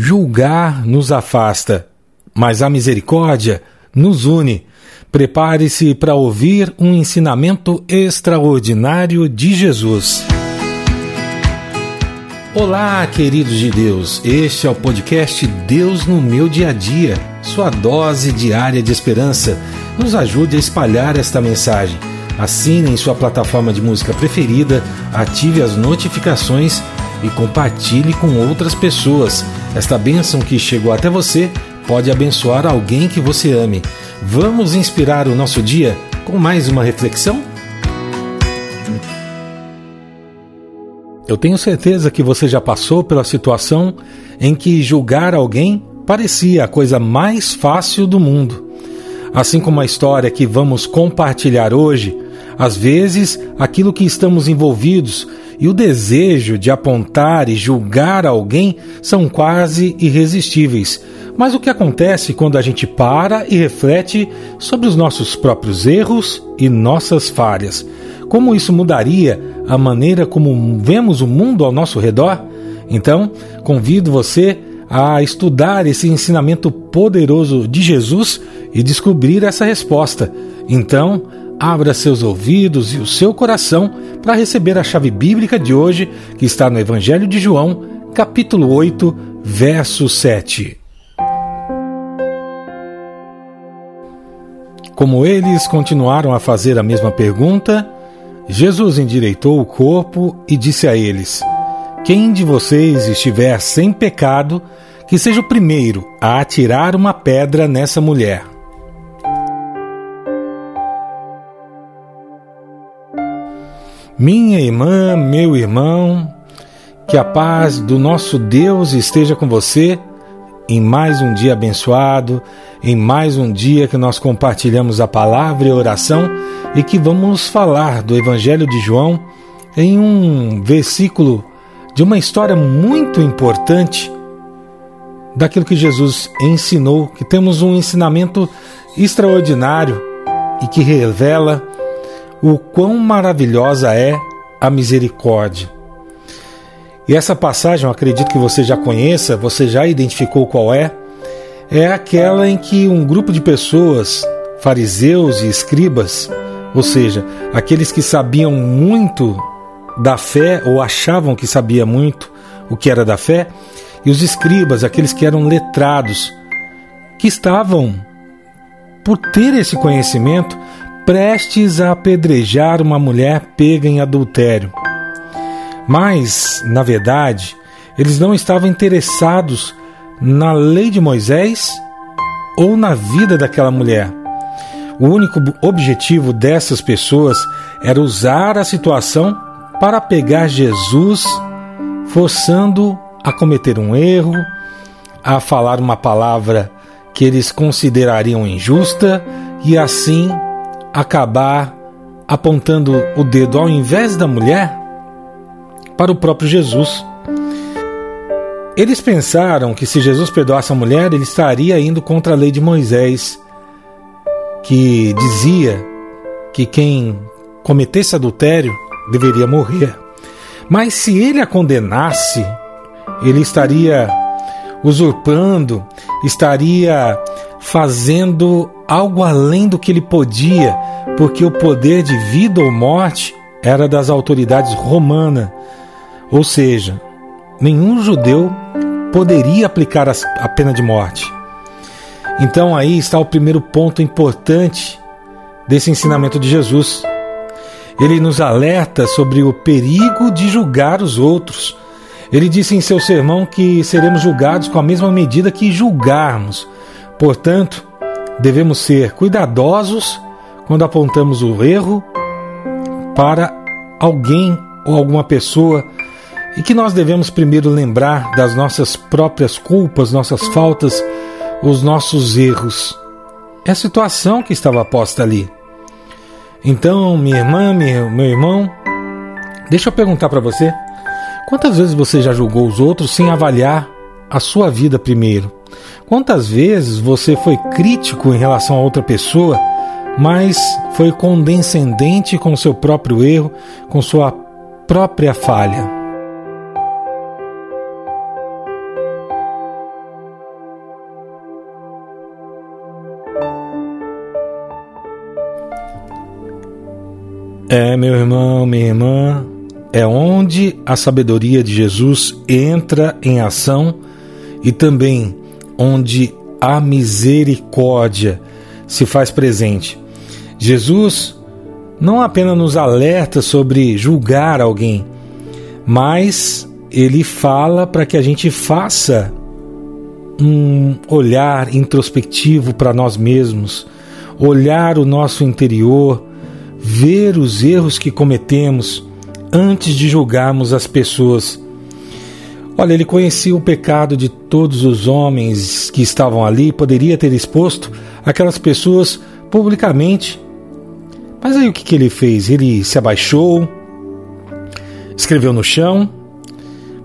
Julgar nos afasta, mas a misericórdia nos une. Prepare-se para ouvir um ensinamento extraordinário de Jesus. Olá, queridos de Deus. Este é o podcast Deus no meu dia a dia, sua dose diária de esperança. Nos ajude a espalhar esta mensagem. Assine em sua plataforma de música preferida, ative as notificações e compartilhe com outras pessoas. Esta bênção que chegou até você pode abençoar alguém que você ame. Vamos inspirar o nosso dia com mais uma reflexão? Eu tenho certeza que você já passou pela situação em que julgar alguém parecia a coisa mais fácil do mundo. Assim como a história que vamos compartilhar hoje, às vezes aquilo que estamos envolvidos e o desejo de apontar e julgar alguém são quase irresistíveis. Mas o que acontece quando a gente para e reflete sobre os nossos próprios erros e nossas falhas? Como isso mudaria a maneira como vemos o mundo ao nosso redor? Então, convido você a estudar esse ensinamento poderoso de Jesus e descobrir essa resposta. Então, abra seus ouvidos e o seu coração para receber a chave bíblica de hoje, que está no Evangelho de João, capítulo 8, verso 7. Como eles continuaram a fazer a mesma pergunta, Jesus endireitou o corpo e disse a eles: Quem de vocês estiver sem pecado, que seja o primeiro a atirar uma pedra nessa mulher. Minha irmã, meu irmão, que a paz do nosso Deus esteja com você em mais um dia abençoado, em mais um dia que nós compartilhamos a palavra e a oração e que vamos falar do Evangelho de João em um versículo de uma história muito importante daquilo que Jesus ensinou, que temos um ensinamento extraordinário e que revela o quão maravilhosa é a misericórdia. E essa passagem, eu acredito que você já conheça, você já identificou qual é, é aquela em que um grupo de pessoas, fariseus e escribas, ou seja, aqueles que sabiam muito da fé ou achavam que sabia muito o que era da fé, e os escribas, aqueles que eram letrados, que estavam por ter esse conhecimento, prestes a apedrejar uma mulher pega em adultério. Mas, na verdade, eles não estavam interessados na lei de Moisés ou na vida daquela mulher. O único objetivo dessas pessoas era usar a situação para pegar Jesus, forçando a cometer um erro, a falar uma palavra que eles considerariam injusta e assim acabar apontando o dedo ao invés da mulher para o próprio Jesus. Eles pensaram que se Jesus perdoasse a mulher, ele estaria indo contra a lei de Moisés, que dizia que quem cometesse adultério deveria morrer. Mas se ele a condenasse, ele estaria usurpando, estaria fazendo algo além do que ele podia, porque o poder de vida ou morte era das autoridades romanas. Ou seja, nenhum judeu poderia aplicar a pena de morte. Então aí está o primeiro ponto importante desse ensinamento de Jesus. Ele nos alerta sobre o perigo de julgar os outros. Ele disse em seu sermão que seremos julgados com a mesma medida que julgarmos. Portanto, devemos ser cuidadosos quando apontamos o erro para alguém ou alguma pessoa e que nós devemos primeiro lembrar das nossas próprias culpas, nossas faltas, os nossos erros. É a situação que estava posta ali. Então, minha irmã, meu irmão, deixa eu perguntar para você: quantas vezes você já julgou os outros sem avaliar a sua vida primeiro? Quantas vezes você foi crítico em relação a outra pessoa, mas foi condescendente com seu próprio erro, com sua própria falha? É, meu irmão, minha irmã, é onde a sabedoria de Jesus entra em ação e também onde a misericórdia se faz presente. Jesus não apenas nos alerta sobre julgar alguém, mas ele fala para que a gente faça um olhar introspectivo para nós mesmos, olhar o nosso interior, ver os erros que cometemos antes de julgarmos as pessoas. Olha, ele conhecia o pecado de todos os homens que estavam ali, poderia ter exposto aquelas pessoas publicamente. Mas aí o que, que ele fez? Ele se abaixou, escreveu no chão,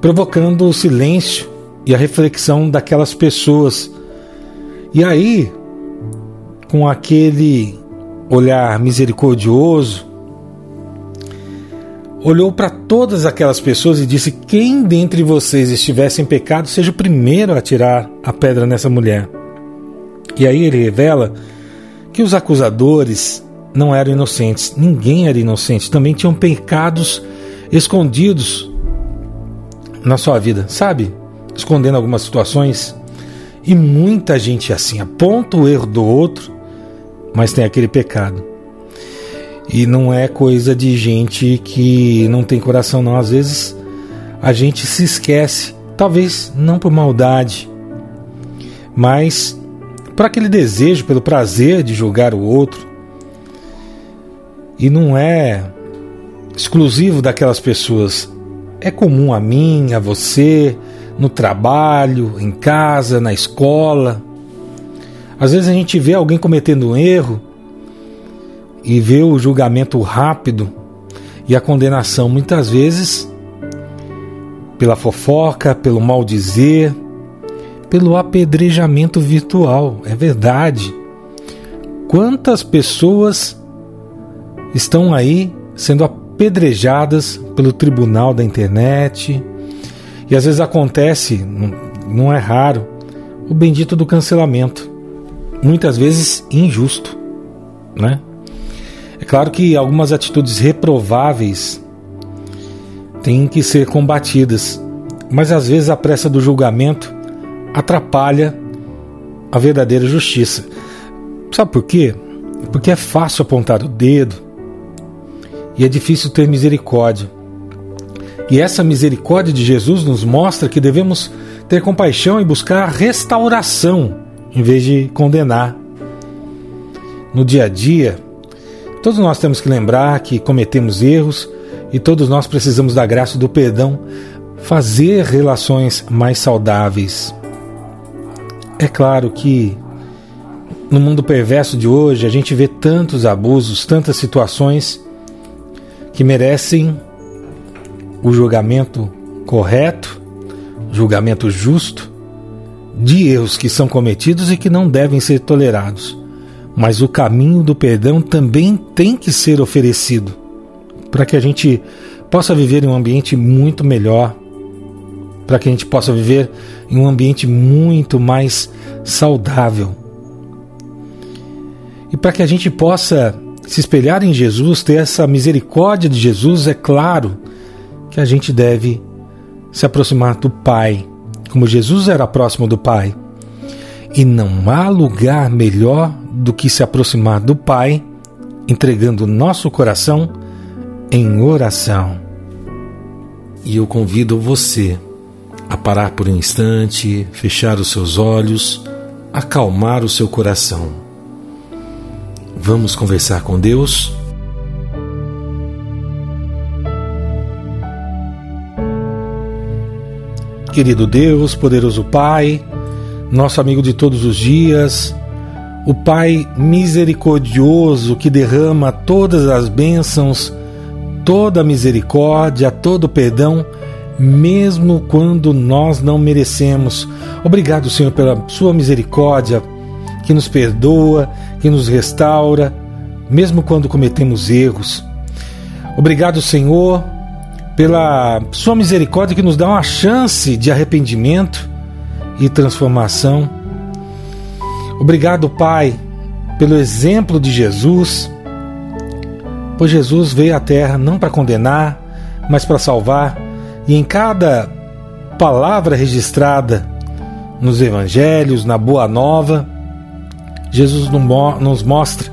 provocando o silêncio e a reflexão daquelas pessoas. E aí, com aquele olhar misericordioso, olhou para todas aquelas pessoas e disse: Quem dentre vocês estivesse em pecado, seja o primeiro a tirar a pedra nessa mulher. E aí ele revela que os acusadores não eram inocentes, ninguém era inocente, também tinham pecados escondidos na sua vida, sabe? Escondendo algumas situações. E muita gente assim aponta o erro do outro, mas tem aquele pecado. E não é coisa de gente que não tem coração, não. Às vezes a gente se esquece, talvez não por maldade, mas por aquele desejo, pelo prazer de julgar o outro. E não é exclusivo daquelas pessoas. É comum a mim, a você, no trabalho, em casa, na escola. Às vezes a gente vê alguém cometendo um erro e vê o julgamento rápido e a condenação muitas vezes pela fofoca, pelo mal dizer, pelo apedrejamento virtual. É verdade. Quantas pessoas estão aí sendo apedrejadas pelo tribunal da internet? E às vezes acontece, não é raro, o bendito do cancelamento. Muitas vezes injusto, né? É claro que algumas atitudes reprováveis têm que ser combatidas, mas às vezes a pressa do julgamento atrapalha a verdadeira justiça. Sabe por quê? Porque é fácil apontar o dedo e é difícil ter misericórdia. E essa misericórdia de Jesus nos mostra que devemos ter compaixão e buscar restauração em vez de condenar. No dia a dia, Todos nós temos que lembrar que cometemos erros e todos nós precisamos da graça do perdão, fazer relações mais saudáveis. É claro que no mundo perverso de hoje a gente vê tantos abusos, tantas situações que merecem o julgamento correto, julgamento justo de erros que são cometidos e que não devem ser tolerados. Mas o caminho do perdão também tem que ser oferecido para que a gente possa viver em um ambiente muito melhor, para que a gente possa viver em um ambiente muito mais saudável. E para que a gente possa se espelhar em Jesus, ter essa misericórdia de Jesus, é claro que a gente deve se aproximar do Pai, como Jesus era próximo do Pai. E não há lugar melhor do que se aproximar do Pai, entregando nosso coração em oração. E eu convido você a parar por um instante, fechar os seus olhos, acalmar o seu coração. Vamos conversar com Deus? Querido Deus, poderoso Pai, nosso amigo de todos os dias, o Pai misericordioso que derrama todas as bênçãos, toda a misericórdia, todo o perdão, mesmo quando nós não merecemos. Obrigado, Senhor, pela Sua misericórdia que nos perdoa, que nos restaura, mesmo quando cometemos erros. Obrigado, Senhor, pela Sua misericórdia que nos dá uma chance de arrependimento e transformação. Obrigado, Pai, pelo exemplo de Jesus, Pois Jesus veio à terra não para condenar, mas para salvar, e em cada palavra registrada nos evangelhos, na Boa Nova, Jesus nos mostra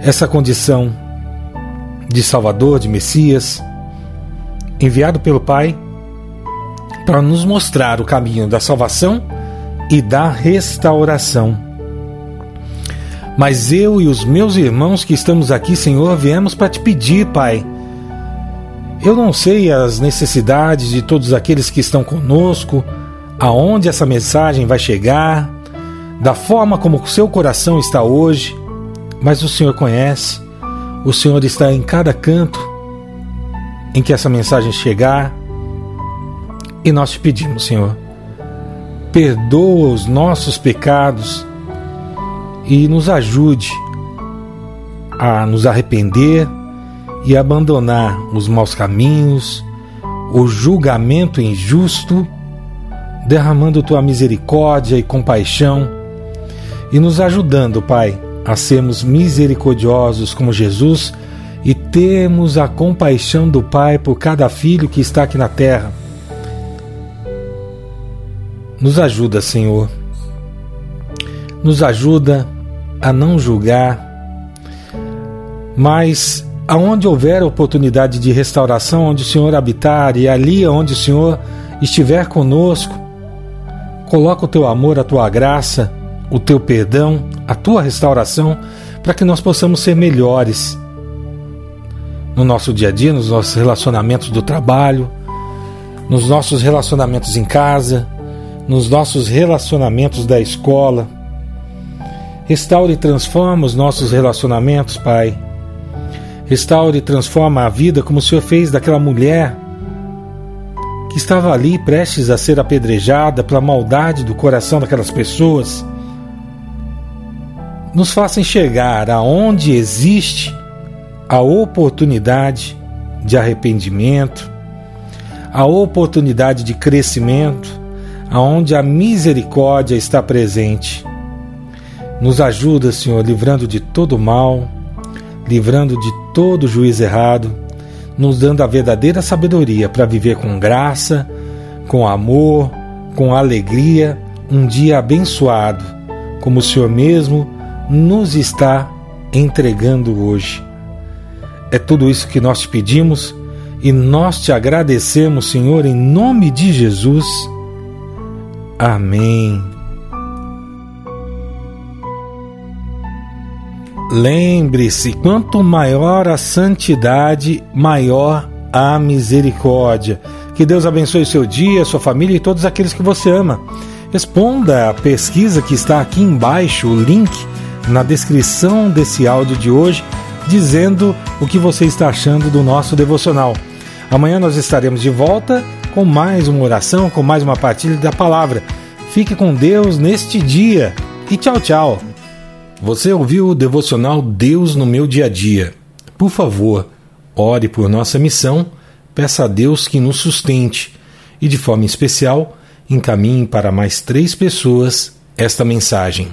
essa condição de Salvador, de Messias, enviado pelo Pai para nos mostrar o caminho da salvação e da restauração. Mas eu e os meus irmãos que estamos aqui, Senhor, viemos para te pedir, Pai. Eu não sei as necessidades de todos aqueles que estão conosco, aonde essa mensagem vai chegar, da forma como o seu coração está hoje, mas o Senhor conhece, o Senhor está em cada canto em que essa mensagem chegar, e nós te pedimos, Senhor, perdoa os nossos pecados e nos ajude a nos arrepender e abandonar os maus caminhos, o julgamento injusto, derramando tua misericórdia e compaixão e nos ajudando, Pai, a sermos misericordiosos como Jesus e termos a compaixão do Pai por cada filho que está aqui na terra. Nos ajuda, Senhor. Nos ajuda a não julgar, mas aonde houver oportunidade de restauração, onde o Senhor habitar e ali onde o Senhor estiver conosco, coloca o teu amor, a tua graça, o teu perdão, a tua restauração, para que nós possamos ser melhores no nosso dia a dia, nos nossos relacionamentos do trabalho, nos nossos relacionamentos em casa, nos nossos relacionamentos da escola. Restaure e transforma os nossos relacionamentos, Pai. Restaure e transforma a vida como o Senhor fez daquela mulher que estava ali prestes a ser apedrejada pela maldade do coração daquelas pessoas nos faça enxergar aonde existe a oportunidade de arrependimento, a oportunidade de crescimento, aonde a misericórdia está presente. Nos ajuda, Senhor, livrando de todo mal, livrando de todo juízo errado, nos dando a verdadeira sabedoria para viver com graça, com amor, com alegria, um dia abençoado, como o Senhor mesmo nos está entregando hoje. É tudo isso que nós te pedimos e nós te agradecemos, Senhor, em nome de Jesus. Amém. Lembre-se: quanto maior a santidade, maior a misericórdia. Que Deus abençoe seu dia, sua família e todos aqueles que você ama. Responda a pesquisa que está aqui embaixo, o link na descrição desse áudio de hoje, dizendo o que você está achando do nosso devocional. Amanhã nós estaremos de volta com mais uma oração, com mais uma partilha da palavra. Fique com Deus neste dia e tchau, tchau. Você ouviu o devocional Deus no meu dia a dia? Por favor, ore por nossa missão, peça a Deus que nos sustente e, de forma especial, encaminhe para mais três pessoas esta mensagem.